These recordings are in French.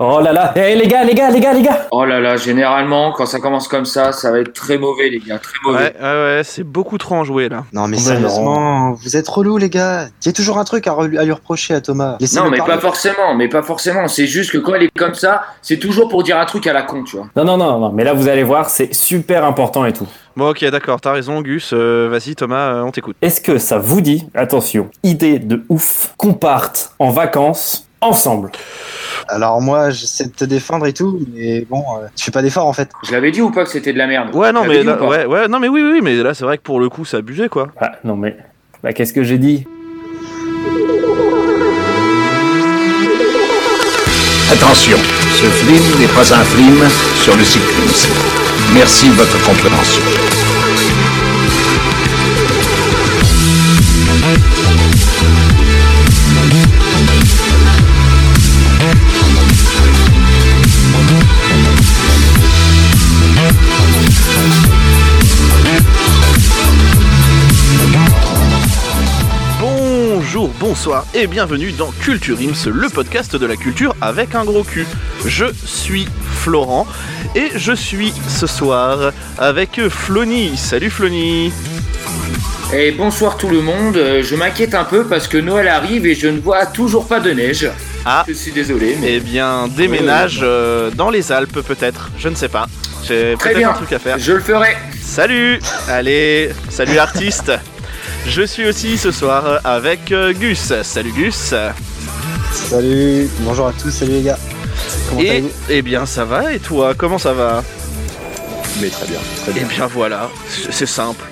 Oh là là, Eh, les gars, les gars, les gars, les gars Oh là là, généralement, quand ça commence comme ça, ça va être très mauvais, les gars, très mauvais. Ouais, ouais, ouais, c'est beaucoup trop enjoué là. Non mais Ouais, sérieusement, vous êtes relou les gars. Il y a toujours un truc à, re- à lui reprocher à Thomas. Non, mais parler. pas forcément, mais pas forcément. C'est juste que quand elle est comme ça, c'est toujours pour dire un truc à la con, tu vois. Non, non, non, non, mais là vous allez voir, c'est super important et tout. Bon, ok, d'accord, t'as raison, Gus. euh, Vas-y, Thomas, euh, on t'écoute. Est-ce que ça vous dit, attention, idée de ouf, qu'on parte en vacances ensemble Alors moi j'essaie de te défendre et tout, mais bon, euh, tu fais pas d'effort en fait. Je l'avais dit ou pas que c'était de la merde Ouais, non, mais là, ouais, ouais, non, mais oui, oui, oui, mais là, c'est vrai que pour le coup, c'est abusé, quoi. Ah, non mais... Bah qu'est-ce que j'ai dit? Attention, ce film n'est pas un film sur le cyclisme. Merci de votre compréhension. Bonsoir et bienvenue dans Culture Ims, le podcast de la culture avec un gros cul. Je suis Florent et je suis ce soir avec Flony. Salut Flony. Et bonsoir tout le monde, Euh, je m'inquiète un peu parce que Noël arrive et je ne vois toujours pas de neige. Ah. Je suis désolé, mais... Eh bien, déménage euh, dans les Alpes peut-être, je ne sais pas. J'ai Très peut-être bien. un truc à faire. Je le ferai. Salut Allez, salut l'artiste Je suis aussi ce soir avec euh, Gus. Salut Gus Salut, bonjour à tous, salut les gars. Comment Et allez-vous eh bien ça va et toi Comment ça va? Mais très bien, très Eh bien. bien voilà, c'est simple.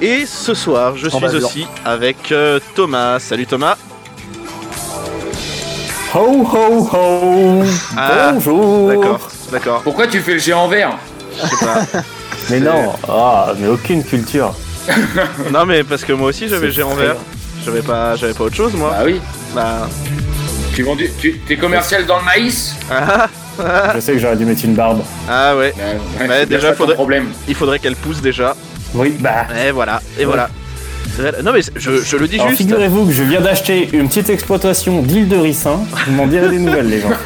Et ce soir, je En suis blanc. aussi avec euh, Thomas. Salut Thomas. Ho ho ho Ah, Bonjour D'accord, d'accord. Pourquoi tu fais le géant vert? Je sais pas. Mais non, ah, mais aucune culture. non mais parce que moi aussi j'avais géant vert. J'avais pas, j'avais pas autre chose moi. Bah oui. Bah. Tu vends du... tu... T'es commercial dans le maïs Ah, Je sais que j'aurais dû mettre une barbe. ah ouais. Bah, ouais, bien déjà, faudrait- problème. Il faudrait qu'elle pousse déjà. Oui, bah... Et voilà, et voilà. Non mais je, je le dis Alors juste. figurez-vous que je viens d'acheter une petite exploitation d'île de Ricin. Vous m'en direz des nouvelles les gens.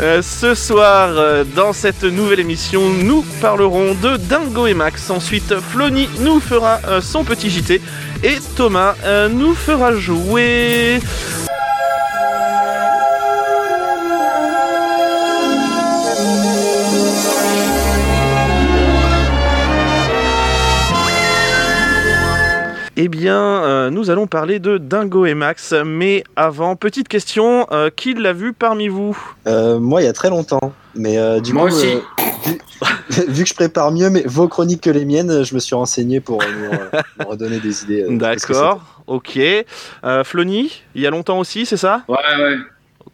Euh, ce soir, euh, dans cette nouvelle émission, nous parlerons de Dingo et Max. Ensuite, Flony nous fera euh, son petit JT. Et Thomas nous fera jouer. Eh bien, euh, nous allons parler de Dingo et Max. Mais avant, petite question euh, qui l'a vu parmi vous? Euh, moi il y a très longtemps, mais euh, du Moi coup, aussi. euh, vu, vu que je prépare mieux mais vos chroniques que les miennes, je me suis renseigné pour euh, nous, redonner des idées. euh, D'accord, ok. Euh, Flony, il y a longtemps aussi, c'est ça? Ouais, ouais.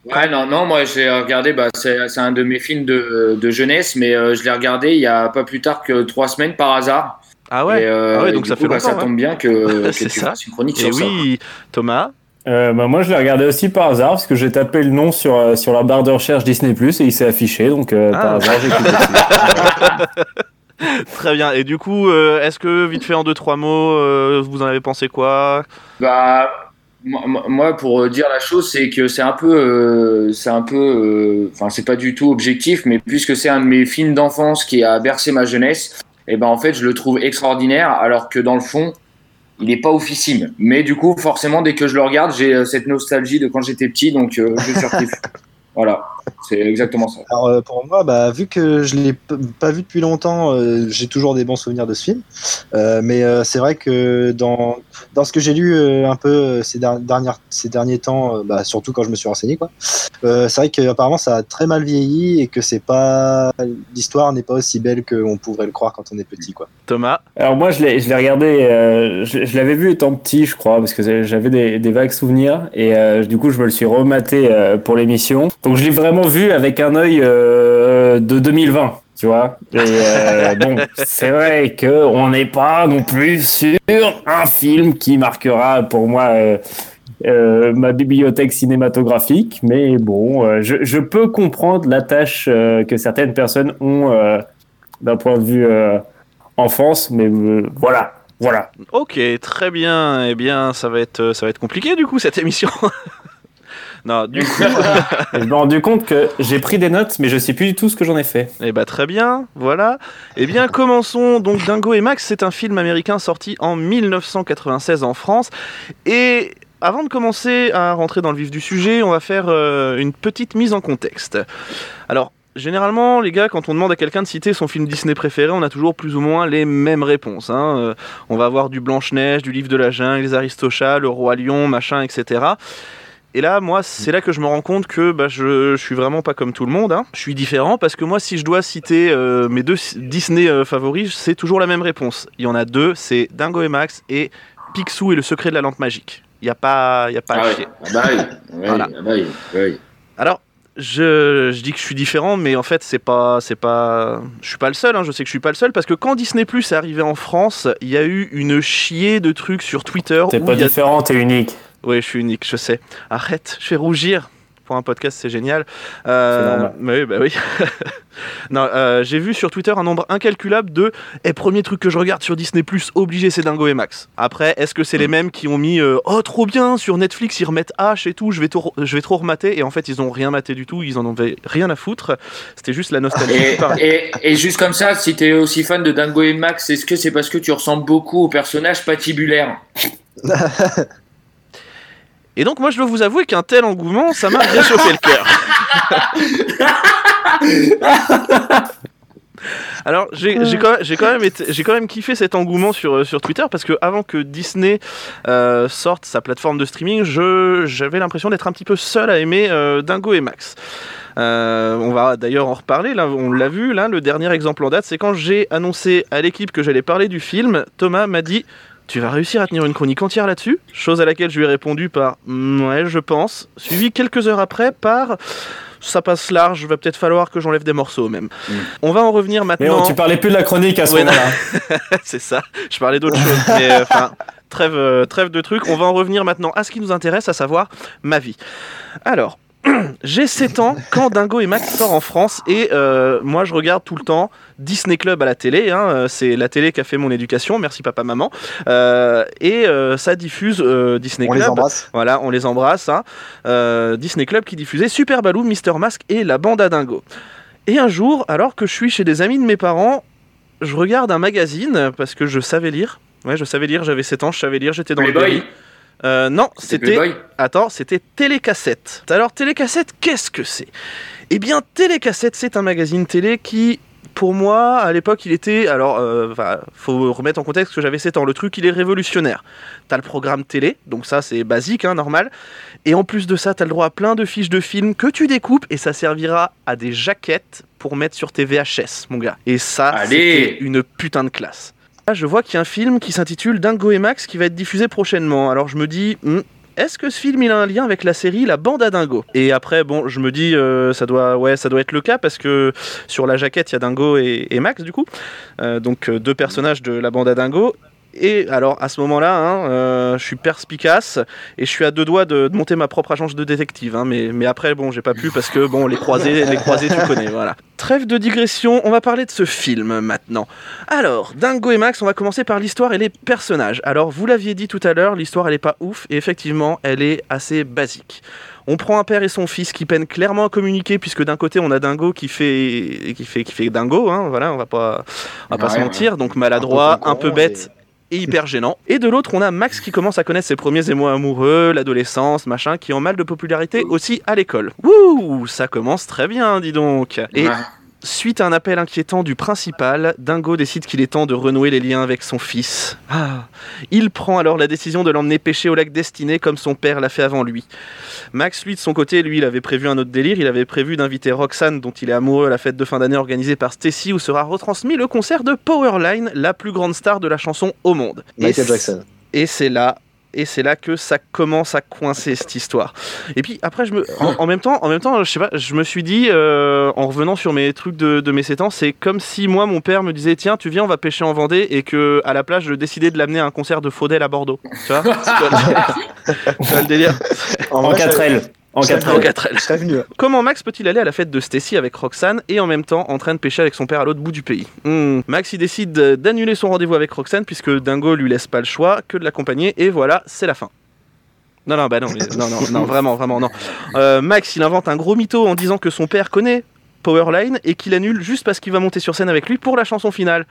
Ouais, non, non, moi j'ai regardé, bah, c'est c'est un de mes films de, de jeunesse, mais euh, je l'ai regardé il y a pas plus tard que trois semaines par hasard. Ah ouais Et, euh, Ah ouais, donc ça coup, fait bah, longtemps, Ça tombe bien que, C'est tu ça. une chronique Et sur ça. oui, Thomas Euh, bah, moi je l'ai regardé aussi par hasard parce que j'ai tapé le nom sur, euh, sur la barre de recherche Disney Plus et il s'est affiché donc euh, Ah. par hasard j'ai cliqué dessus. Très bien. Et du coup, euh, est-ce que, vite fait en deux, trois mots, euh, vous en avez pensé quoi? Bah, moi- pour dire la chose, c'est que c'est un peu, euh, c'est un peu, euh, enfin, c'est pas du tout objectif, mais puisque c'est un de mes films d'enfance qui a bercé ma jeunesse, et ben en fait, je le trouve extraordinaire, alors que dans le fond, il est pas oufissime. Mais du coup, forcément, dès que je le regarde, j'ai euh, cette nostalgie de quand j'étais petit, donc euh, je surkiffe. voilà, c'est exactement ça. Alors euh, pour moi, bah, vu que je l'ai pas vu depuis longtemps, euh, j'ai toujours des bons souvenirs de ce film. Euh, mais euh, c'est vrai que dans, dans ce que j'ai lu euh, un peu ces, der- dernières, ces derniers temps, euh, bah, surtout quand je me suis renseigné, quoi, euh, c'est vrai qu'apparemment ça a très mal vieilli et que c'est pas l'histoire n'est pas aussi belle qu'on pourrait le croire quand on est petit, quoi. Thomas? Alors moi je l'ai je l'ai regardé, euh, je, je l'avais vu étant petit je crois parce que j'avais des, des vagues souvenirs et euh, du coup je me le suis rematé euh, pour l'émission. Donc je l'ai vraiment vu avec un œil euh, de 2020. Tu vois Et euh, bon, c'est vrai que on n'est pas non plus sur un film qui marquera pour moi euh, ma bibliothèque cinématographique, mais bon, je, je peux comprendre la tâche que certaines personnes ont d'un point de vue enfance, mais voilà, voilà. Ok, très bien. Eh bien, ça va être, ça va être compliqué du coup cette émission. Non, du coup, je me suis rendu compte que j'ai pris des notes, mais je sais plus du tout ce que j'en ai fait. eh bah très bien, voilà. Eh bien, commençons. Donc, Dingo et Max, c'est un film américain sorti en 1996 en France. Et avant de commencer à rentrer dans le vif du sujet, on va faire euh, une petite mise en contexte. Alors, généralement, les gars, quand on demande à quelqu'un de citer son film Disney préféré, on a toujours plus ou moins les mêmes réponses. hein. Euh, on va avoir du Blanche-Neige, du Livre de la Jungle, les Aristochats, le Roi Lion, machin, etc. Et là, moi, c'est là que je me rends compte que bah, je, je suis vraiment pas comme tout le monde. hein. Je suis différent parce que moi, si je dois citer euh, mes deux Disney euh, favoris, c'est toujours la même réponse. Il y en a deux, c'est Dingo et Max et Picsou et le secret de la lampe magique. Il n'y a pas, il y a pas Ah à ouais. chier. Ah bah oui. Ouais, Voilà. ah bah oui. Alors, je, je dis que je suis différent, mais en fait, c'est pas, c'est pas, je suis pas le seul. hein, je sais que je suis pas le seul parce que quand Disney Plus est arrivé en France, il y a eu une chier de trucs sur Twitter. T'es pas y a- différent, t'es unique. Oui, je suis unique, je sais. Arrête, je fais rougir. Pour un podcast, c'est génial. Euh, C'est normal. mais oui, bah oui. non, euh, j'ai vu sur Twitter un nombre incalculable de et premier truc que je regarde sur Disney Plus, obligé, c'est Dingo et Max. Après, est-ce que c'est les mêmes qui ont mis euh, oh trop bien sur Netflix, ils remettent H et tout, je vais, trop- je vais trop remater et en fait ils ont rien maté du tout, ils en avaient rien à foutre. C'était juste la nostalgie. Et juste comme ça, si t'es aussi fan de Dingo et Max, est-ce que c'est parce que tu ressembles beaucoup au personnage patibulaire? Et donc moi je dois vous avouer qu'un tel engouement, ça m'a réchauffé le cœur. Alors j'ai quand, même été- j'ai quand même kiffé cet engouement sur, euh, sur Twitter parce que avant que Disney euh, sorte sa plateforme de streaming, j'avais l'impression d'être un petit peu seul à aimer euh, Dingo et Max. Euh, on va d'ailleurs en reparler, là, on l'a vu, là, le dernier exemple en date, c'est quand j'ai annoncé à l'équipe que j'allais parler du film, Thomas m'a dit tu vas réussir à tenir une chronique entière là-dessus Chose à laquelle je lui ai répondu par Mm, Ouais, je pense. Suivi quelques heures après par Ça passe large, va peut-être falloir que j'enlève des morceaux même. Mm. On va en revenir Mais maintenant. oh, tu parlais plus de la chronique à ce Ouais, moment-là. C'est ça, je parlais d'autre chose. Mais euh, enfin, trêve, euh, trêve de trucs. On va en revenir maintenant à ce qui nous intéresse, à savoir ma vie. Alors. J'ai 7 ans quand Dingo et Max sort en France et euh, moi je regarde tout le temps Disney Club à la télé, hein, euh, c'est la télé qui a fait mon éducation, merci papa maman, Euh, et euh, ça diffuse euh, Disney On Club. les embrasse. Voilà, on les embrasse. hein. Euh, Disney Club qui diffusait Super Baloo, Mister Mask et la bande à dingo. Et un jour, alors que je suis chez des amis de mes parents, je regarde un magazine parce que je savais lire. Ouais, je savais lire, j'avais 7 ans, je savais lire, j'étais dans le Playboy délit. Euh, non, c'était Attends, c'était Télécassette. Alors, Télécassette, qu'est-ce que c'est? Eh bien, Télécassette, c'est un magazine télé qui, pour moi, à l'époque, il était. Alors, euh, faut remettre en contexte que j'avais 7 ans. Le truc, il est révolutionnaire. T'as le programme télé, donc ça, c'est basique, hein, normal. Et en plus de ça, t'as le droit à plein de fiches de films que tu découpes et ça servira à des jaquettes pour mettre sur tes VHS, mon gars. Et ça, c'était une putain de classe. Là, je vois qu'il y a un film qui s'intitule Dingo et Max qui va être diffusé prochainement. Alors je me dis, hmm, est-ce que ce film il a un lien avec la série La Bande à Dingo? Et après, bon, je me dis, euh, ça doit, ouais, ça doit être le cas parce que sur la jaquette il y a Dingo et, et Max du coup, Euh, donc euh, deux personnages de La Bande à Dingo. Et alors à ce moment-là, hein, euh, je suis perspicace et je suis à deux doigts de, de monter ma propre agence de détective. hein, mais, mais après, bon, j'ai pas pu parce que bon, les croisés, les croisés, tu connais, voilà. Trêve de digression, on va parler de ce film maintenant. Alors, Dingo et Max, on va commencer par l'histoire et les personnages. Alors, vous l'aviez dit tout à l'heure, l'histoire elle est pas ouf et effectivement, elle est assez basique. On prend un père et son fils qui peinent clairement à communiquer puisque d'un côté on a Dingo qui fait qui fait qui fait Dingo, hein, voilà, on va pas on va pas Ouais, se mentir, donc maladroit, Un un peu bête et hyper gênant. Et de l'autre, on a Max qui commence à connaître ses premiers émois amoureux, l'adolescence, machin, qui ont mal de popularité aussi à l'école. Wouh, ça commence très bien, dis donc. Et Ouais. Suite à un appel inquiétant du principal, Dingo décide qu'il est temps de renouer les liens avec son fils. Ah. Il prend alors la décision de l'emmener pêcher au lac Destiné comme son père l'a fait avant lui. Max, lui, de son côté, lui, il avait prévu un autre délire. Il avait prévu d'inviter Roxane, dont il est amoureux, à la fête de fin d'année organisée par Stacy, où sera retransmis le concert de Powerline, la plus grande star de la chanson au monde. Michael Jackson. et c'est là et c'est là que ça commence à coincer cette histoire. Et puis après, je me, en, en même temps, en même temps, je sais pas, je me suis dit euh, en revenant sur mes trucs de, de mes 7 ans, c'est comme si moi, mon père me disait tiens, tu viens, on va pêcher en Vendée, et que à la plage, je décidais de l'amener à un concert de Faudel à Bordeaux. Tu vois, tu vois le délire En En vrai, 4L. En ça- 4L. En 4L. Je serais venu. Comment Max peut-il aller à la fête de Stacy avec Roxane et en même temps en train de pêcher avec son père à l'autre bout du pays Hmm. Max il décide de- d'annuler son rendez-vous avec Roxane puisque Dingo lui laisse pas le choix que de l'accompagner et voilà, c'est la fin. Non, non, bah non, mais- non, non, non, vraiment, vraiment, non. Euh, Max, il invente un gros mytho en disant que son père connaît Powerline et qu'il annule juste parce qu'il va monter sur scène avec lui pour la chanson finale.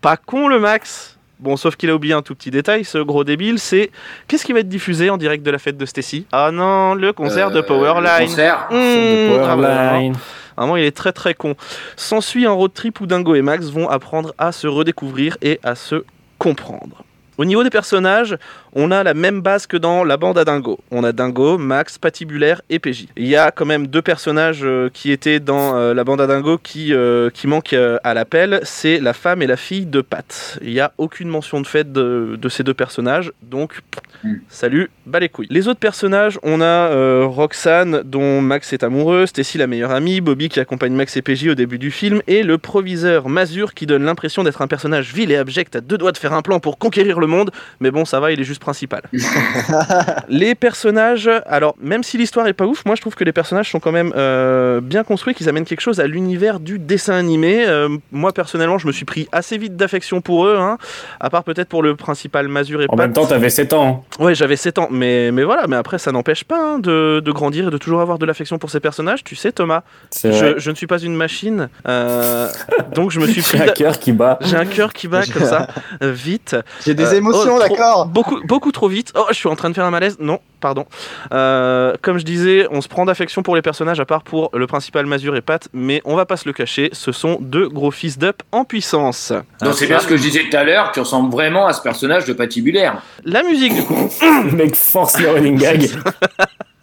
Pas con le Max Bon, sauf qu'il a oublié un tout petit détail, ce gros débile, c'est qu'est-ce qui va être diffusé en direct de la fête de Stacy? Ah non, le concert de Euh, Powerline. le concert. Mmh, de. Powerline. Vraiment, il est très très con. S'ensuit un road trip où Dingo et Max vont apprendre à se redécouvrir et à se comprendre. Au niveau des personnages, on a la même base que dans la bande à Dingo. On a Dingo, Max, Patibulaire et PJ. Il y a quand même deux personnages euh, qui étaient dans euh, la bande à Dingo qui, euh, qui manquent à l'appel. C'est la femme et la fille de Pat. Il n'y a aucune mention de fait de, de ces deux personnages. Donc, Mm. salut, bas les couilles. Les autres personnages, on a Roxane dont Max est amoureux, Stacy la meilleure amie, Bobby qui accompagne Max et PJ au début du film, et le proviseur Mazur qui donne l'impression d'être un personnage vil et abject à deux doigts de faire un plan pour conquérir le monde, mais bon ça va, il est juste principal. les personnages, alors même si l'histoire est pas ouf, moi je trouve que les personnages sont quand même euh, bien construits, qu'ils amènent quelque chose à l'univers du dessin animé. Euh, moi personnellement je me suis pris assez vite d'affection pour eux, hein, à part peut-être pour le principal Mazur et En Pat. même temps, t'avais 7 ans. hein. Ouais, j'avais 7 ans, mais, mais voilà, mais après ça n'empêche pas hein, de, de grandir et de toujours avoir de l'affection pour ces personnages. Tu sais, Thomas, je, je ne suis pas une machine, euh, donc je me suis pris. J'ai un cœur qui bat. J'ai un cœur qui bat comme ça, vite. J'ai des Euh, émotions, oh, trop- d'accord Beaucoup, beaucoup trop vite. Oh, je suis en train de faire un malaise. Non, pardon. Euh, comme je disais, on se prend d'affection pour les personnages, à part pour le principal Mazur et Pat, mais on va pas se le cacher, ce sont deux gros fils d'up en puissance. Donc c'est bien ce que je disais tout à l'heure, tu ressembles vraiment à ce personnage de patibulaire. La musique, du coup. Le mec force le running gag.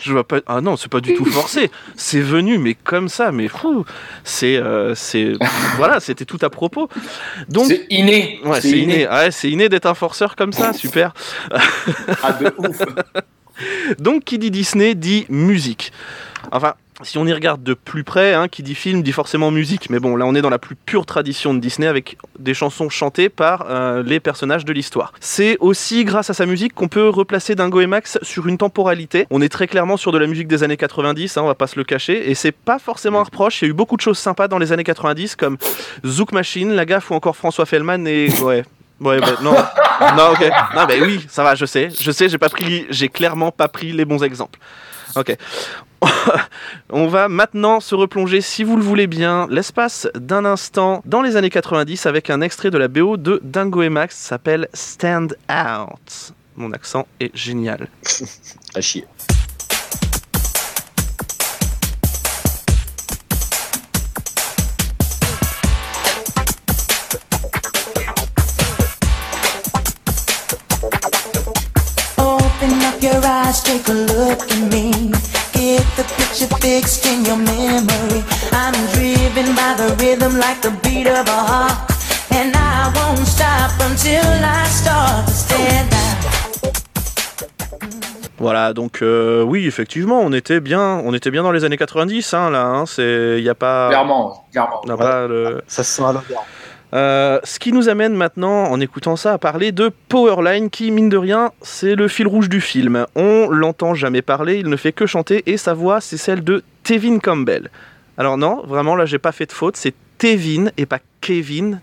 Je vois pas. Ah non, c'est pas du tout forcé. C'est venu, mais comme ça, mais fou. C'est, euh, c'est, voilà, c'était tout à propos. Donc, C'est inné. ouais, c'est inné. Ouais, c'est inné d'être un forceur comme ça, super. Ah, de ouf. Donc, qui dit Disney dit musique. Enfin, si on y regarde de plus près, hein, qui dit film dit forcément musique. Mais bon, là, on est dans la plus pure tradition de Disney avec des chansons chantées par euh, les personnages de l'histoire. C'est aussi grâce à sa musique qu'on peut replacer Dingo et Max sur une temporalité. On est très clairement sur de la musique des années 90, hein, on va pas se le cacher. Et c'est pas forcément un reproche. Il y a eu beaucoup de choses sympas dans les années 90, comme Zouk Machine, La Gaffe ou encore François Fellman. Et ouais. Ouais, bah, non, non, ok. Non, bah oui, ça va, je sais. Je sais, j'ai pas pris, j'ai clairement pas pris les bons exemples. Ok. On va maintenant se replonger, si vous le voulez bien, l'espace d'un instant dans les années 90 avec un extrait de la BO de Dingo et Max, ça s'appelle Stand Out. Mon accent est génial. À chier. Eyes, take a look at me. Get the picture fixed in your memory. I'm driven by the rhythm like the beat of a heart. And I won't stop until I start to stand out. Voilà, donc euh, oui, effectivement, on était bien, on était bien dans les années 90, hein, là. Hein, c'est, y a pas, Clairement, clairement. y a pas le- Ça se sent à l'odeur. Euh, ce qui nous amène maintenant, en écoutant ça, à parler de Powerline, qui, mine de rien, c'est le fil rouge du film. On l'entend jamais parler, il ne fait que chanter, et sa voix, c'est celle de Tevin Campbell. Alors non, vraiment, là, j'ai pas fait de faute, c'est Tevin, et pas Kevin,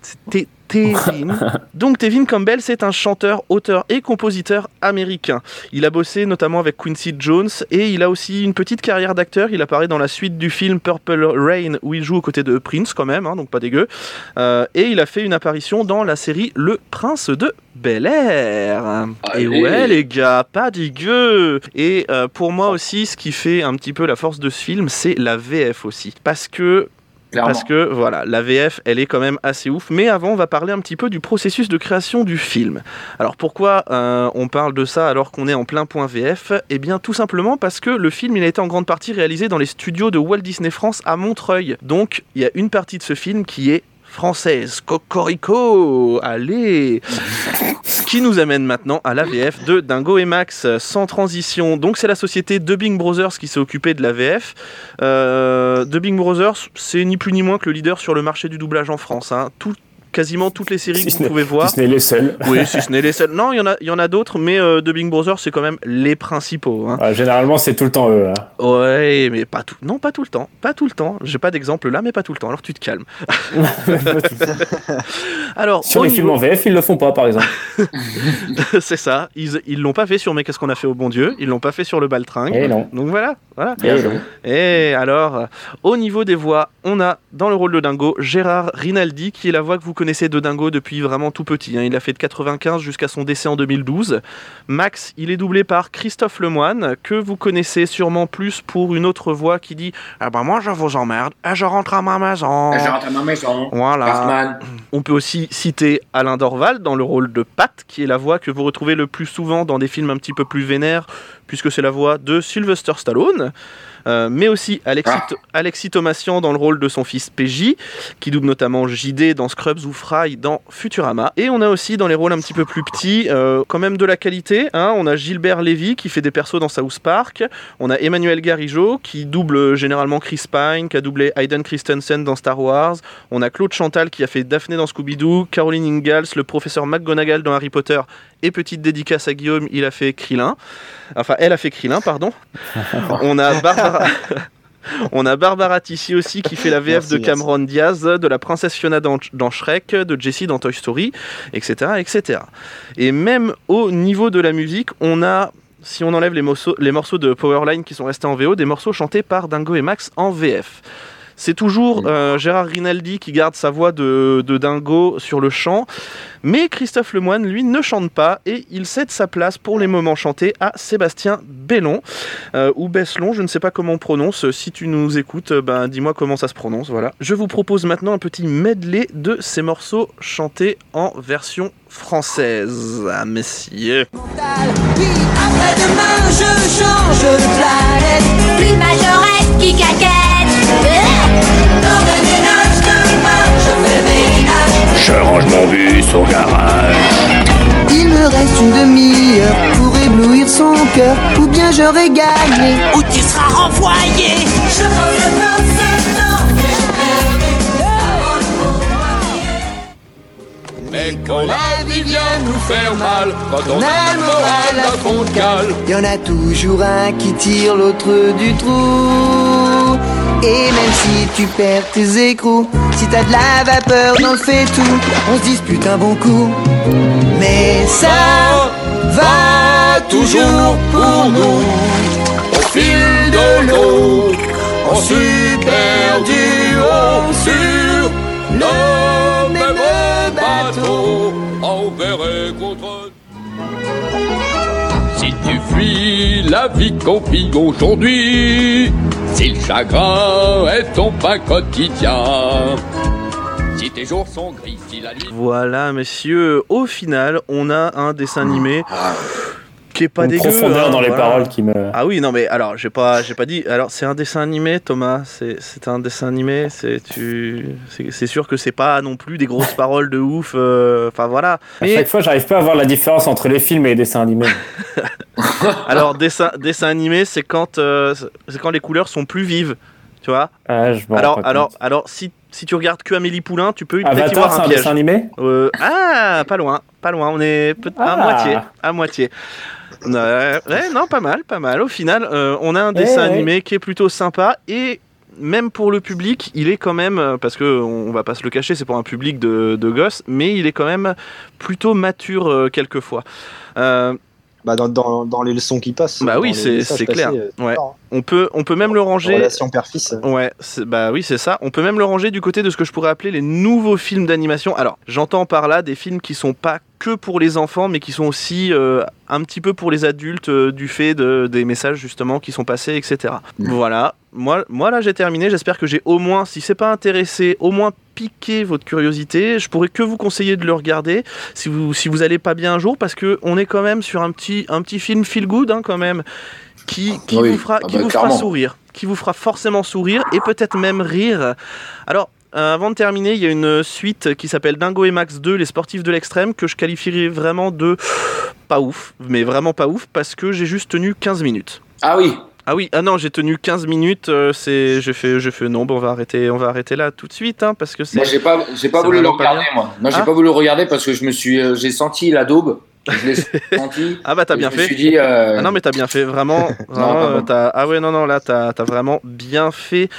Tevin. Donc Tevin Campbell, c'est un chanteur, auteur et compositeur américain. Il a bossé notamment avec Quincy Jones, et il a aussi une petite carrière d'acteur. Il apparaît dans la suite du film Purple Rain, où il joue aux côtés de Prince, quand même, hein, donc pas dégueu. Euh, et il a fait une apparition dans la série Le Prince de Bel Air. Et ouais, les gars, pas dégueu. Et euh, pour moi aussi, ce qui fait un petit peu la force de ce film, c'est la VF aussi. Parce que Parce que voilà, la VF, elle est quand même assez ouf. Mais avant, on va parler un petit peu du processus de création du film. Alors pourquoi euh, on parle de ça alors qu'on est en plein point VF Eh bien tout simplement parce que le film, il a été en grande partie réalisé dans les studios de Walt Disney France à Montreuil. Donc il y a une partie de ce film qui est française. Cocorico Allez qui nous amène maintenant à la VF de Dingo et Max, sans transition. Donc c'est la société Dubbing Brothers qui s'est occupée de la VF. Euh, Dubbing Brothers, c'est ni plus ni moins que le leader sur le marché du doublage en France. hein. Quasiment toutes les séries Si que vous pouvez voir. Si ce n'est les seuls. Oui, si ce n'est les seuls. Non, il y en a, il y en a d'autres, mais euh, The Big Brother, c'est quand même les principaux. hein. Généralement, c'est tout le temps eux. hein. Ouais, mais pas tout. Non, pas tout le temps. Pas tout le temps. J'ai pas d'exemple là, mais pas tout le temps. Alors tu te calmes. Alors, Sur les films en VF, ils le font pas, par exemple. c'est ça. Ils ils l'ont pas fait sur Mais qu'est-ce qu'on a fait au bon Dieu? Ils l'ont pas fait sur le baltringue. Eh non. Donc voilà, voilà. Eh non. Et alors, euh, au niveau des voix, on a dans le rôle de Dingo Gérard Rinaldi, qui est la voix que vous connaissez de Dingo depuis vraiment tout petit. hein. Il a fait de 95 jusqu'à son décès en 2012. Max, il est doublé par Christophe Lemoine, que vous connaissez sûrement plus pour une autre voix qui dit Ah ben moi je vous emmerde et je rentre à ma maison. Je rentre à ma maison. Voilà. On peut aussi citer Alain Dorval dans le rôle de Pat, qui est la voix que vous retrouvez le plus souvent dans des films un petit peu plus vénères, puisque c'est la voix de Sylvester Stallone. Euh, mais aussi Alexis, Ah. Alexis Thomasian dans le rôle de son fils PJ, qui double notamment JD dans Scrubs ou Fry dans Futurama. Et on a aussi dans les rôles un petit peu plus petits, euh, quand même de la qualité. hein. On a Gilbert Lévy qui fait des persos dans South Park. On a Emmanuel Garigeau qui double généralement Chris Pine, qui a doublé Hayden Christensen dans Star Wars. On a Claude Chantal qui a fait Daphné dans Scooby-Doo, Caroline Ingalls, le professeur McGonagall dans Harry Potter, et petite dédicace à Guillaume, il a fait Krillin. Enfin, elle a fait Krillin, pardon. On a Barbara. On a Barbara Tissi aussi qui fait la VF Merci, de merci. Cameron Diaz, de la princesse Fiona dans, dans Shrek, de Jessie dans Toy Story, etc., etc. Et même au niveau de la musique, on a, si on enlève les morceaux, les morceaux de Powerline qui sont restés en VO, des morceaux chantés par Dingo et Max en VF. C'est toujours euh, Gérard Rinaldi qui garde sa voix de, de dingo sur le chant, mais Christophe Lemoine, lui, ne chante pas et il cède sa place pour les moments chantés à Sébastien Bellon, euh, ou Besselon, je ne sais pas comment on prononce. Si tu nous écoutes, euh, ben, dis-moi comment ça se prononce. Voilà. Je vous propose maintenant un petit medley de ces morceaux chantés en version française. Ah, messieurs. Puis après-demain, je change de planète. Plus majorette qui caquette. Je fais le ménage. Je range mon bus au garage. Il me reste une demi-heure pour éblouir son cœur. Ou bien j'aurais gagné. Ou tu seras renvoyé. Je Mais quand la vie vient nous faire mal, quand on On a a le moral à fond de cale, Y en a toujours un qui tire l'autre du trou. Et même si tu perds tes écrous, si t'as de la vapeur dans le fait tout, on se dispute un bon coup. Mais ça va toujours pour nous. au fil de l'eau, en super duo sur le même bateau, envers et contre. La vie qu'on vit aujourd'hui, si le chagrin est ton pain quotidien, si tes jours sont gris, si la nuit. Voilà, messieurs. Au final, on a un dessin animé qui est pas Une dégueu. profondeur hein, dans les voilà. paroles qui me. Ah oui, non mais alors j'ai pas, j'ai pas dit. Alors c'est un dessin animé, Thomas. C'est, c'est un dessin animé. C'est tu, c'est, c'est sûr que c'est pas non plus des grosses paroles de ouf. euh, Enfin voilà. À Mais chaque fois, j'arrive pas à voir la différence entre les films et les dessins animés. alors dessin, dessin animé, c'est quand, euh, c'est quand les couleurs sont plus vives. Tu vois. Ah, je Alors, alors, compte. alors si, si tu regardes que Amélie Poulain, tu peux peut-être y voir un un piège. dessin animé Euh, ah, pas loin, pas loin. On est à Ah. moitié, à moitié. Ouais, non, pas mal, pas mal. Au final, euh, on a un dessin ouais. animé qui est plutôt sympa et même pour le public, il est quand même, parce que on va pas se le cacher, c'est pour un public de, de gosses, mais il est quand même plutôt mature euh, quelquefois. Euh, Bah, dans, dans, dans les leçons qui passent. Bah oui, c'est- passés, clair. euh, Ouais. fort, on peut, on peut même le hein. ranger. Relation père-fils. euh. Ouais, bah oui, c'est ça. On peut même le ranger du côté de ce que je pourrais appeler les nouveaux films d'animation. Alors, j'entends par là des films qui sont pas que pour les enfants, mais qui sont aussi euh, un petit peu pour les adultes euh, du fait de, des messages justement qui sont passés, etc. Voilà. Moi, moi là, j'ai terminé. J'espère que j'ai au moins, si c'est pas intéressé, au moins piqué votre curiosité. Je pourrais que vous conseiller de le regarder si vous si vous allez pas bien un jour, parce que on est quand même sur un petit un petit film feel good hein, quand même. Qui, qui Oui. vous fera, Ah qui bah, vous fera sourire, qui vous fera forcément sourire et peut-être même rire. Alors, euh, avant de terminer, il y a une suite qui s'appelle Dingo et Max 2, les sportifs de l'extrême, que je qualifierais vraiment de pas ouf, mais vraiment pas ouf, parce que j'ai juste tenu 15 minutes. Ah oui. Ah oui, ah non, j'ai tenu 15 minutes. euh, c'est, j'ai fait, j'ai fait non, bon, on va arrêter, on va arrêter là tout de suite, hein, parce que c'est. Moi, j'ai pas, j'ai pas voulu le regarder, moi. Non, j'ai Ah. pas voulu le regarder parce que je me suis, euh, j'ai senti la daube. Je l'ai senti. Ah bah t'as bien je me fait. suis dit, euh, Ah non mais t'as bien fait, vraiment. ah ouais non non là t'as as vraiment bien fait.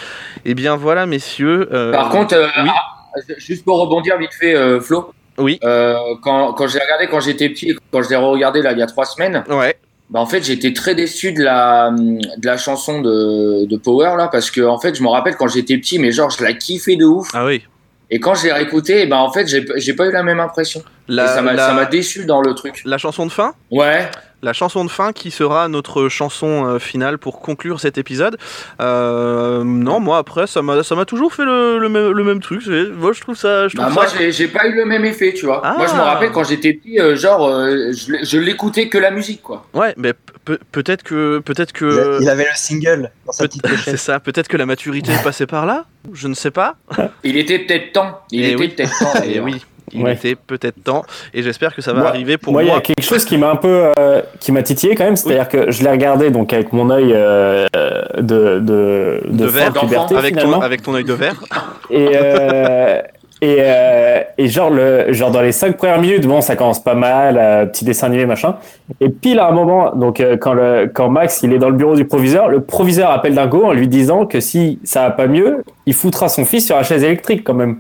Et bien voilà messieurs. Par contre, oui. ah, juste pour rebondir vite fait, Flo. Oui. Quand quand j'ai regardé quand j'étais petit, et quand je l'ai regardé là il y a trois semaines, Ouais. Bah en fait j'étais très déçu de la de la chanson de, de Power là parce que en fait je me rappelle quand j'étais petit, mais genre je la kiffais de ouf. Ah oui. Et quand je l'ai réécouté, bah en fait j'ai pas eu la même impression. La, Et ça m'a la- ça m'a déçu dans le truc. la chanson de fin? Ouais. La chanson de fin qui sera notre chanson euh, finale pour conclure cet épisode. Euh, non, moi après, ça m'a ça m'a toujours fait le, le même, le même truc. Moi je trouve ça. Je trouve Bah, moi, ça... j'ai j'ai pas eu le même effet, tu vois. Ah. Moi, je me rappelle quand j'étais petit, euh, genre, euh, je, je l'écoutais que la musique, quoi. Ouais, mais pe- peut-être que a- que il avait le single dans sa peut- petite c'est ça. Peut-être que la maturité est passée par là. Je ne sais pas. Il était peut-être temps. Il Eh était oui. peut-être temps. Et d'ailleurs. oui, il Ouais. était peut-être temps. Et j'espère que ça va Moi- arriver pour moi, moi. il y a quelque chose qui m'a un peu, euh, qui m'a titillé quand même, c'est-à-dire que je l'ai regardé donc avec mon œil euh, de de de verre, de puberté, avec ton, finalement. avec ton œil de verre. Et, euh, et, euh, et genre, le, genre dans les cinq premières minutes, bon, ça commence pas mal, euh, petit dessin animé, machin. Et pile à un moment, donc euh, quand, le, quand Max il est dans le bureau du proviseur, le proviseur appelle Dingo en lui disant que si ça va pas mieux, il foutra son fils sur la chaise électrique quand même.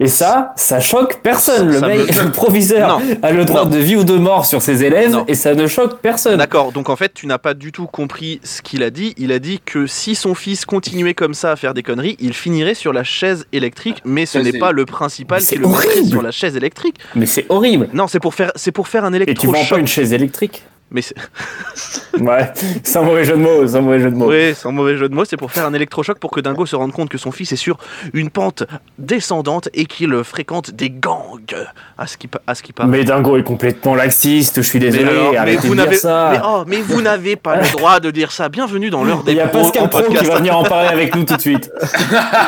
Et ça, ça choque personne. Le Ça mec, me- le proviseur Non. a le droit Non. de vie ou de mort sur ses élèves Non. et ça ne choque personne. D'accord, donc en fait, tu n'as pas du tout compris ce qu'il a dit. Il a dit que si son fils continuait comme ça à faire des conneries, il finirait sur la chaise électrique, mais ce n'est pas le principal C'est qui le horrible. sur la chaise électrique. Mais c'est horrible. Non, c'est pour faire, c'est pour faire un Et tu vends pas électrochoc. une chaise électrique? Mais c'est- Ouais, sans mauvais jeu de mots, sans mauvais jeu de mots. oui, sans mauvais jeu de mots, c'est pour faire un électrochoc pour que Dingo se rende compte que son fils est sur une pente descendante et qu'il fréquente des gangs. À ce qui, à ce qui paraît. Mais Dingo est complètement laxiste, je suis désolé, alors, mais vous de dire n'avez, ça. mais, oh, mais vous n'avez pas le droit de dire ça. Bienvenue dans l'heure des Il y a Pascal Pro qui va venir en parler avec nous tout de suite.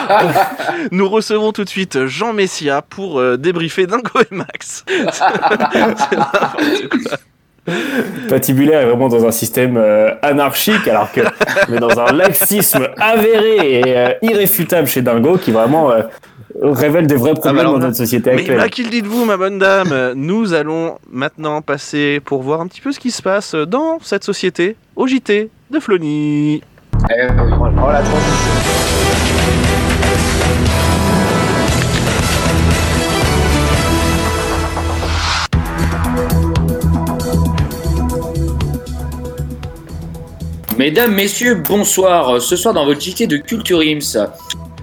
Nous recevons tout de suite Jean Messia pour euh, débriefer Dingo et Max. C'est n'importe quoi. Patibulaire est vraiment dans un système euh, anarchique, alors que mais dans un laxisme avéré et euh, irréfutable chez Dingo qui vraiment euh, révèle des vrais problèmes alors dans là- notre société Mais actuelle. là, qu'il dites-vous, ma bonne dame Nous allons maintenant passer pour voir un petit peu ce qui se passe dans cette société au JT de Flony. Eh, Oh la transition. Mesdames, messieurs, bonsoir. Ce soir dans votre JT de Culture Ims.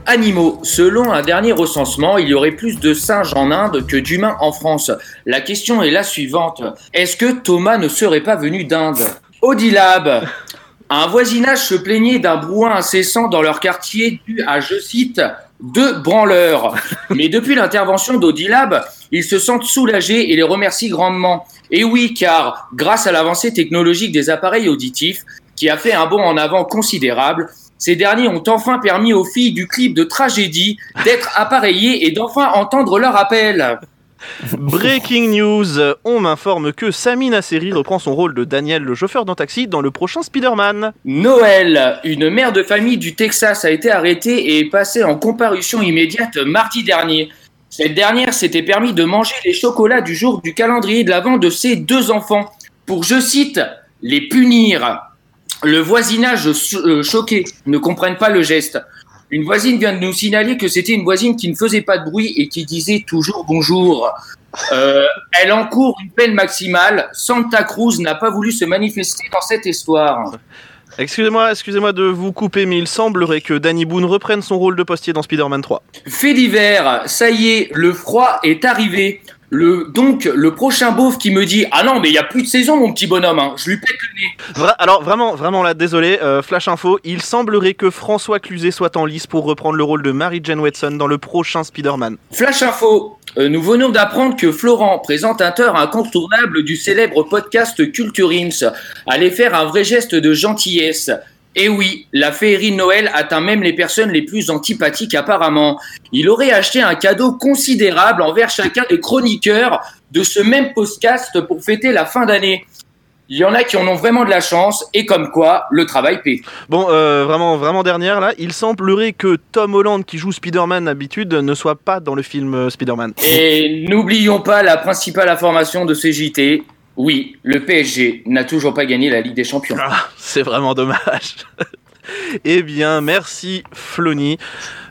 Animaux. Selon un dernier recensement, il y aurait plus de singes en Inde que d'humains en France. La question est la suivante. Est-ce que Thomas ne serait pas venu d'Inde? Audilab. Un voisinage se plaignait d'un brouhaha incessant dans leur quartier dû à, je cite, deux branleurs. Mais depuis l'intervention d'Audilab, ils se sentent soulagés et les remercient grandement. Et oui, car grâce à l'avancée technologique des appareils auditifs, qui a fait un bond en avant considérable, ces derniers ont enfin permis aux filles du clip de tragédie d'être appareillées et d'enfin entendre leur appel. Breaking news On m'informe que Sami Nasseri reprend son rôle de Daniel, le chauffeur d'un taxi, dans le prochain Spider-Man. Noël, une mère de famille du Texas a été arrêtée et est passée en comparution immédiate mardi dernier. Cette dernière s'était permis de manger les chocolats du jour du calendrier de l'avant de ses deux enfants pour, je cite, les punir. Le voisinage euh, choqué ne comprennent pas le geste. Une voisine vient de nous signaler que c'était une voisine qui ne faisait pas de bruit et qui disait toujours bonjour. Euh, elle encourt une peine maximale. Santa Cruz n'a pas voulu se manifester dans cette histoire. Excusez-moi, excusez-moi de vous couper, mais il semblerait que Danny Boone reprenne son rôle de postier dans Spider-Man 3. Fait d'hiver, ça y est, le froid est arrivé. Le, donc, le prochain beauf qui me dit Ah non, mais il n'y a plus de saison, mon petit bonhomme, hein. je lui pète le nez. Vra- alors vraiment, vraiment là, désolé, euh, flash info, il semblerait que François Cluzet soit en lice pour reprendre le rôle de Mary Jane Watson dans le prochain Spider-Man. Flash info euh, nous venons d'apprendre que Florent, présentateur incontournable du célèbre podcast Culture Ims, allait faire un vrai geste de gentillesse. Et oui, la féerie de Noël atteint même les personnes les plus antipathiques apparemment. Il aurait acheté un cadeau considérable envers chacun des chroniqueurs de ce même podcast pour fêter la fin d'année. il y en a qui en ont vraiment de la chance et comme quoi le travail paie. Bon, euh, vraiment, vraiment dernière là. Il semblerait que Tom Holland, qui joue Spider-Man d'habitude, ne soit pas dans le film euh, Spider-Man. Et n'oublions pas la principale information de ce JT. Oui, le PSG n'a toujours pas gagné la Ligue des Champions. Ah, c'est vraiment dommage. eh bien, merci Flony.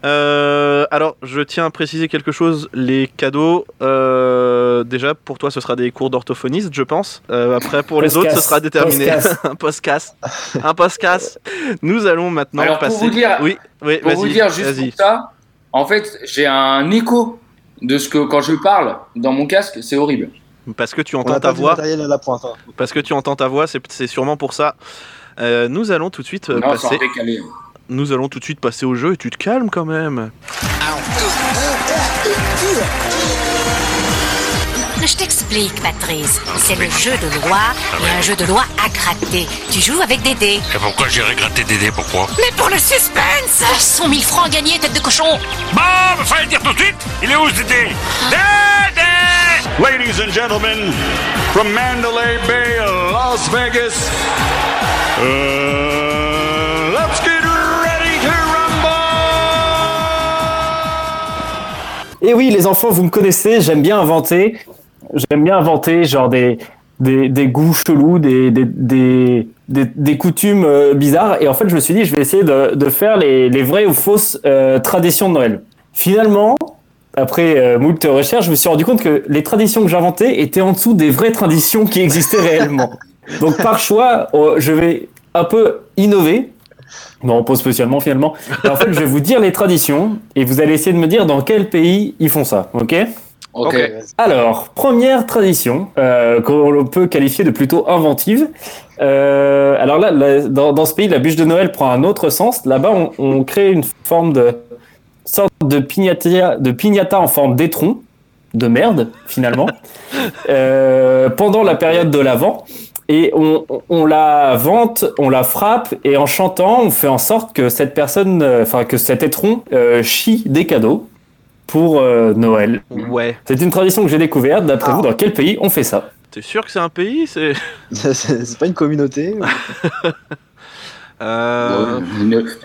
Euh, alors, je tiens à préciser quelque chose. Les cadeaux, euh, déjà pour toi, ce sera des cours d'orthophoniste, je pense. Euh, après, pour les autres, ce sera déterminé. Un postcasse. Un postcasse. Nous allons maintenant Alors, pour passer. vous dire- oui, oui, Pour vous dire juste pour ça, en fait, j'ai un écho de ce que quand je parle dans mon casque, c'est horrible. Parce que tu entends ta voix. matériel à la pointe. hein. Parce que tu entends ta voix, c'est c'est sûrement pour ça. Euh, nous allons tout de suite euh, non, passer. décalé. Nous allons tout de suite passer au jeu et tu te calmes quand même. Je t'explique, Patrice. C'est le jeu de loi et un jeu de loi à gratter. Tu joues avec des dés. Et pourquoi j'irai gratter des dés Pourquoi? Mais pour le suspense 100 000 francs gagnés, tête de cochon Bon, il fallait le dire tout de suite Il est où ce dé Dédé Ladies and gentlemen, from Mandalay Bay, Las Vegas, uh, let's get ready to rumble! Et oui, les enfants, vous me connaissez, j'aime bien inventer. J'aime bien inventer genre des, des, des goûts chelous, des, des, des coutumes euh, bizarres. Et en fait, je me suis dit, je vais essayer de, de faire les, les vraies ou fausses euh, traditions de Noël. Finalement, après euh, moult recherches, je me suis rendu compte que les traditions que j'inventais étaient en dessous des vraies traditions qui existaient réellement. Donc par choix, euh, je vais un peu innover. Non, pas spécialement finalement. En fait, je vais vous dire les traditions et vous allez essayer de me dire dans quel pays ils font ça, ok? Ok. Alors, première tradition euh, qu'on peut qualifier de plutôt inventive. Euh, alors là, la- dans, dans ce pays, la bûche de Noël prend un autre sens. Là-bas, on, on crée une forme de sorte de pignata, de pignata en forme d'étron, de merde finalement, euh, pendant la période de l'Avent. Et on, on- la vante, on la frappe, et en chantant, on fait en sorte que cette personne, euh, enfin que cet étron euh, chie des cadeaux pour euh, Noël. Ouais. C'est une tradition que j'ai découverte. D'après Ah. vous, dans quel pays on fait ça? T'es sûr que c'est un pays? C'est. C'est c'est pas une communauté. Euh,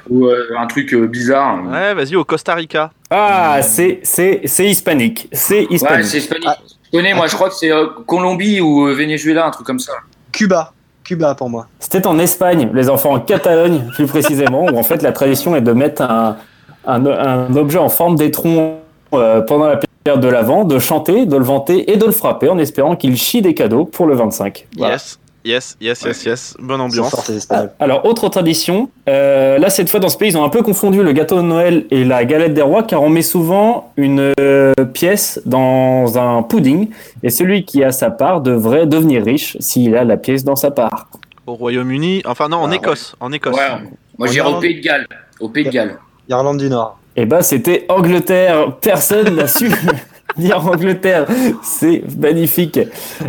ou euh, un truc euh, bizarre. Ouais, vas-y, au Costa Rica. Ah, c'est c'est c'est hispanique. C'est Ouais, hispanique. c'est hispanique. Ah. Je connais, moi, je crois que c'est euh, Colombie ou euh, Venezuela, un truc comme ça. Cuba. Cuba pour moi. C'était en Espagne, les enfants en Catalogne plus précisément, où en fait la tradition est de mettre un un, un objet en forme d'étron euh, pendant la période de l'Avent, de chanter, de le vanter et de le frapper en espérant qu'il chie des cadeaux pour le 25. Voilà. Yes, yes, yes, yes, yes. Bonne ambiance. espagnol. Alors, autre tradition, euh, là cette fois dans ce pays, ils ont un peu confondu le gâteau de Noël et la galette des rois, car on met souvent une euh, pièce dans un pudding, et celui qui a sa part devrait devenir riche s'il a la pièce dans sa part. Au Royaume-Uni, enfin non, en Ah, Écosse, en Écosse. Ouais. Moi, En j'irai au. Pays de Galles. Au Pays de Galles. Irlande du Nord. Et bah c'était Angleterre, personne n'a su dire Angleterre, c'est magnifique.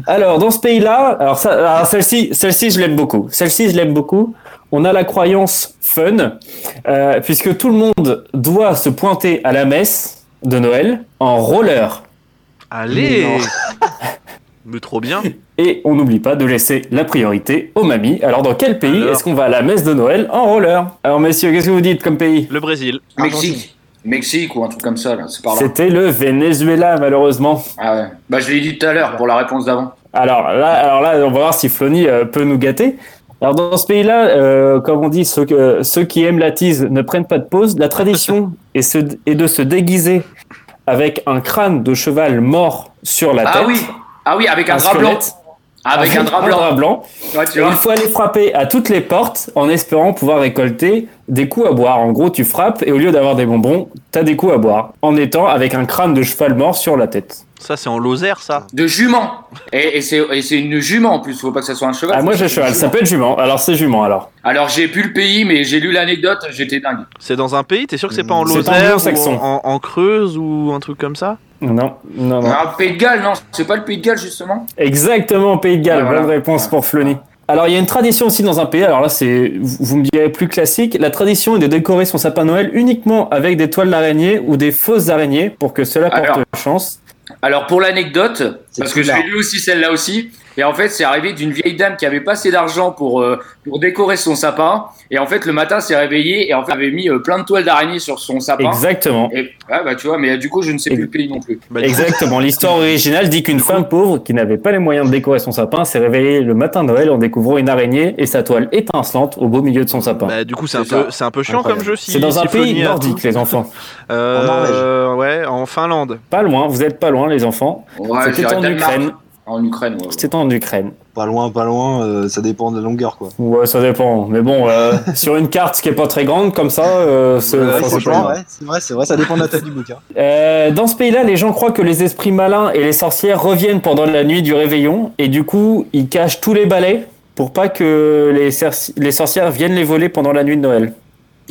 Alors dans ce pays-là, alors, celle-ci, celle-ci je l'aime beaucoup, celle-ci je l'aime beaucoup. On a la croyance fun, euh, puisque tout le monde doit se pointer à la messe de Noël en roller. Allez Mais trop bien. Et on n'oublie pas de laisser la priorité aux mamies. Alors dans quel pays Alors est-ce qu'on va à la messe de Noël en roller? Alors messieurs, qu'est-ce que vous dites comme pays? Le Brésil. Mexique. Mexique ou un truc comme ça. C'était le Venezuela malheureusement. Ah ouais. Bah, je l'ai dit tout à l'heure pour la réponse d'avant. Alors là, alors là, on va voir si Flony euh, peut nous gâter. Alors dans ce pays-là, euh, comme on dit, ceux, que, ceux qui aiment la tease ne prennent pas de pause. La tradition est, se- est de se déguiser avec un crâne de cheval mort sur la Ah tête. oui. Ah oui, avec un, un drap blanc. Avec un drap blanc. blanc. Ouais, tu Et vois. il faut aller frapper à toutes les portes en espérant pouvoir récolter des coups à boire. En gros, tu frappes et au lieu d'avoir des bonbons, t'as des coups à boire en étant avec un crâne de cheval mort sur la tête. Ça, c'est en Lozère, ça. De jument. Et, et c'est une jument en plus. Faut pas que ça soit un cheval. Ah, moi j'ai cheval, ça jument. peut être jument. Alors c'est jument alors. Alors, j'ai plus le pays, mais j'ai lu l'anecdote. J'étais dingue. C'est dans un pays? T'es sûr que c'est pas en C'est Lozère en, en- en Creuse ou un truc comme ça? Non, non, non. Alors, Pays de Galles, non. C'est pas le Pays de Galles, justement. Exactement, Pays de Galles. Voilà. Bonne réponse pour Flony. Alors, il y a une tradition aussi dans un pays. Alors là, c'est, vous me direz plus classique. La tradition est de décorer son sapin Noël uniquement avec des toiles d'araignée ou des fausses araignées pour que cela porte Alors. chance. Alors, pour l'anecdote, Parce que j'ai lu aussi celle-là aussi. Et en fait, c'est arrivé d'une vieille dame qui avait pas assez d'argent pour, euh, pour décorer son sapin. Et en fait, le matin, s'est réveillé et en fait, avait mis euh, plein de toiles d'araignée sur son sapin. Exactement. Et, ouais, bah, tu vois, mais euh, du coup, je ne sais plus le pays non plus. Bah, Exactement. L'histoire originale dit qu'une femme pauvre qui n'avait pas les moyens de décorer son sapin s'est réveillée le matin de Noël en découvrant une araignée et sa toile étincelante au beau milieu de son sapin. Bah, du coup, c'est un, peu, un peu chiant Incroyable. comme jeu. Si, C'est dans si un pays nordique, les enfants. Euh, Ouais, en Finlande. Pas loin, vous êtes pas loin, les enfants. Ouais, C'était en Danemark. Ukraine. En Ukraine, ouais. C'était en Ukraine. Pas loin, pas loin, euh, ça dépend de la longueur, quoi. Ouais, ça dépend. Mais bon, euh, sur une carte qui est pas très grande comme ça, euh, c'est Ouais, vrai, c'est vrai, ça dépend de la taille du bouquin. Euh, dans ce pays-là, les gens croient que les esprits malins et les sorcières reviennent pendant la nuit du réveillon et du coup, ils cachent tous les balais pour pas que les, sorcières viennent les voler pendant la nuit de Noël.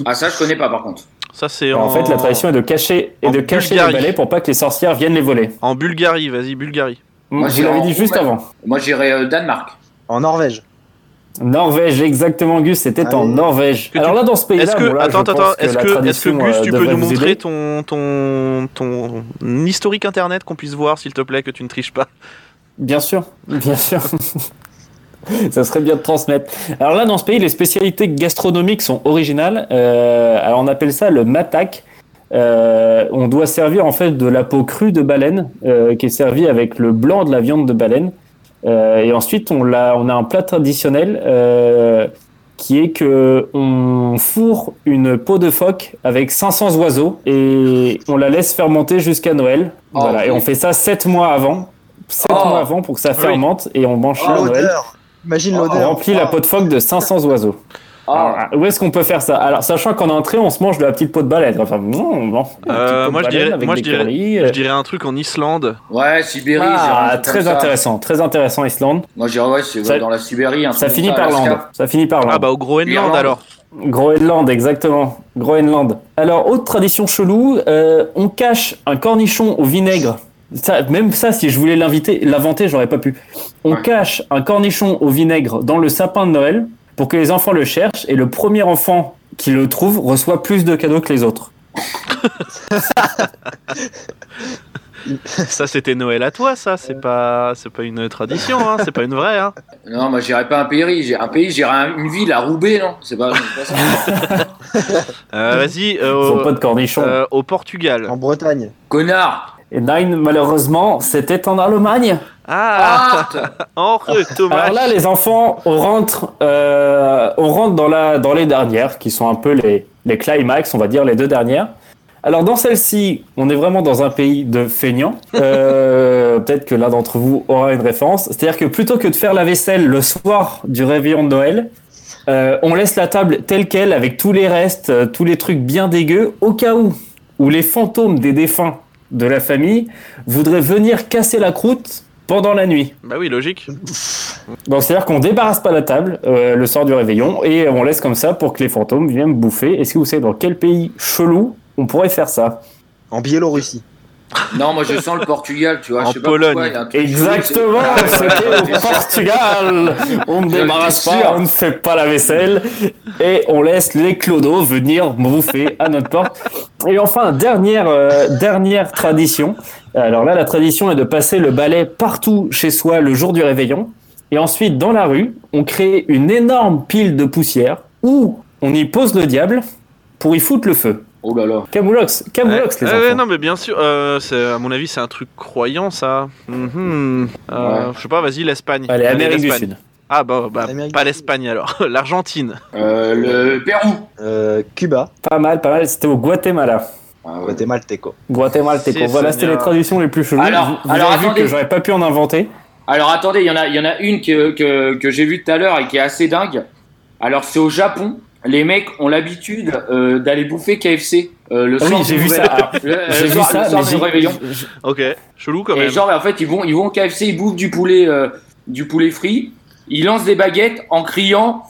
Ah, ça, je connais pas par contre. Ça, c'est En... en... fait, la tradition est de cacher et de cacher Bulgarie. les balais pour pas que les sorcières viennent les voler. En Bulgarie, vas-y, Bulgarie. Moi, Vous j'irais l'avez en dit juste avant. Moi, j'irais euh, Danemark. En Norvège. Norvège, exactement, Gus, c'était en Allez. Norvège. Que Alors tu- là, dans ce pays-là, Est-ce que, bon, là, attends, attends, est-ce que, est-ce que Gus, euh, tu peux nous montrer ton, ton, ton historique internet qu'on puisse voir, s'il te plaît, que tu ne triches pas? Bien sûr, bien sûr. Ça serait bien de transmettre. Alors là, dans ce pays, les spécialités gastronomiques sont originales. Euh, alors on appelle ça le matak. Euh, on doit servir en fait de la peau crue de baleine euh, qui est servie avec le blanc de la viande de baleine. Euh, et ensuite, on, a un plat traditionnel qui est que on fourre une peau de phoque avec 500 oiseaux et on la laisse fermenter jusqu'à Noël. Oh, voilà, et on fait ça 7 mois avant. 7 Oh. mois avant pour que ça Oui. fermente et on mange ça à Noël. L'odeur Imagine Oh, On l'odeur. remplit la peau de phoque de 500 oiseaux. Ah, où est-ce qu'on peut faire ça? Alors, sachant qu'en entrée, on se mange de la petite peau de baleine. Enfin, non, non. Une Euh, moi, je dirais, moi je, dirais, je euh. dirais un truc en Islande. ouais, Sibérie. Ah, très ça. intéressant, très intéressant, Islande. Moi, j'irais, ouais, c'est dans la Sibérie. un Ça truc finit par land. Ça finit par. Ah bah au Groenland Irlande. alors. Groenland, exactement. Groenland. Alors, autre tradition chelou, euh, on cache un cornichon au vinaigre. Ça, même ça, si je voulais l'inviter, l'inventer, j'aurais pas pu. On Ouais. cache un cornichon au vinaigre dans le sapin de Noël pour que les enfants le cherchent et le premier enfant qui le trouve reçoit plus de cadeaux que les autres. Ça c'était Noël à toi, ça. C'est pas, c'est pas une tradition, hein. C'est pas une vraie, hein. Non, moi, j'irais pas un pays. J'ai un pays, j'irais un- une ville à Roubaix, non? C'est pas, c'est pas ça. Euh, vas-y. euh, Ils ont au- pas de cornichon. euh, au Portugal. En Bretagne. Connard Et Nine, malheureusement, c'était en Allemagne. Ah, Ah en Thomas. Alors là, les enfants, on rentre, euh, on rentre dans, la, dans les dernières, qui sont un peu les, les climax, on va dire les deux dernières. Alors dans celle-ci, on est vraiment dans un pays de feignants. Euh, Peut-être que l'un d'entre vous aura une référence. C'est-à-dire que plutôt que de faire la vaisselle le soir du réveillon de Noël, euh, on laisse la table telle qu'elle avec tous les restes, euh, tous les trucs bien dégueux, au cas où, où les fantômes des défunts de la famille voudraient venir casser la croûte pendant la nuit. Bah oui, logique. Donc c'est-à-dire qu'on débarrasse pas la table euh, le soir du réveillon et on laisse comme ça pour que les fantômes viennent bouffer. Est-ce que vous savez dans quel pays chelou on pourrait faire ça? En Biélorussie. Non, moi, je sens le Portugal, tu vois. En je sais pas Pologne. pourquoi, il y a un truc Exactement, c'était au Portugal. On ne débarrasse pas, on ne fait pas la vaisselle et on laisse les clodos venir bouffer à notre porte. Et enfin, dernière, euh, dernière tradition. Alors là, la tradition est de passer le balai partout chez soi le jour du réveillon. Et ensuite, dans la rue, on crée une énorme pile de poussière où on y pose le diable pour y foutre le feu. Oh là là. Camoulox, Camoulox, les enfants. non, mais bien sûr. euh, c'est- à mon avis, c'est un truc croyant, ça. Mhm. Euh, Ouais. Je sais pas. Vas-y, l'Espagne. Allez, Amérique du l'Espagne. Sud. Ah bah, bah, Amérique pas du l'Espagne alors. L'Argentine. Euh, le Pérou. Euh, Cuba. Pas mal, pas mal. C'était au Guatemala. Ah ouais. Guatemalteco. Guatemalteco. C'est Voilà, c'était Seigneur. les traditions les plus cheloues. Alors- vous vous alors, avez vu attendez. que j'aurais pas pu en inventer. Alors attendez, il y en a, il y en a une que, que, que j'ai vue tout à l'heure et qui est assez dingue. Alors c'est au Japon. Les mecs ont l'habitude euh, d'aller bouffer KFC euh, le Ah oui, soir j'ai du vu ça. J'ai vu soir- ça, le soir mais du j'ai- réveillon. j'ai- Ok. Chelou quand Et même. genre en fait ils vont ils vont au KFC, ils bouffent du poulet euh, du poulet frit, ils lancent des baguettes en criant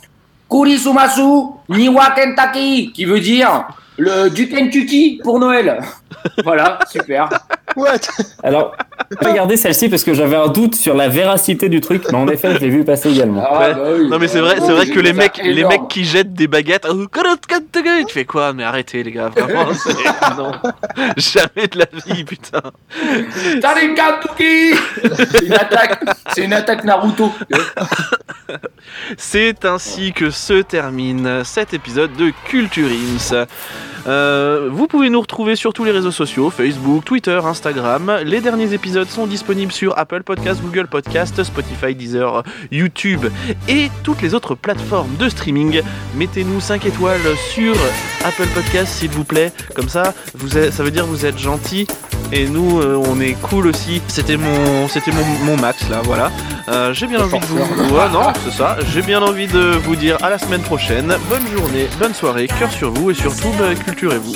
Kurisumasu Niwa Kentucky qui veut dire le du Kentucky pour Noël. voilà, super. What? Alors, J'ai regardé celle-ci parce que j'avais un doute sur la véracité du truc, mais en effet, je l'ai vu passer également. Ah, Ouais. bah oui. Non mais c'est vrai, Ah, c'est vrai que les mecs, les mecs qui jettent des baguettes, tu fais quoi? Mais arrêtez les gars, vraiment, c'est- non, jamais de la vie, putain. Tarikatuki C'est une attaque, c'est une attaque Naruto. C'est ainsi que se termine cet épisode de Culture Ims. Euh, vous pouvez nous retrouver sur tous les réseaux sociaux, Facebook, Twitter, Instagram. Les derniers épisodes sont disponibles sur Apple Podcast, Google Podcast, Spotify, Deezer, YouTube et toutes les autres plateformes de streaming. Mettez-nous 5 étoiles sur Apple Podcast s'il vous plaît. Comme ça, vous êtes- ça veut dire que vous êtes gentil et nous euh, on est cool aussi. C'était mon, c'était mon, mon max là, voilà. Euh, J'ai bien envie de vous, ouais, non, c'est ça. J'ai bien envie de vous dire à la semaine prochaine. Bonne journée, bonne soirée, cœur sur vous et surtout bah, culturez-vous.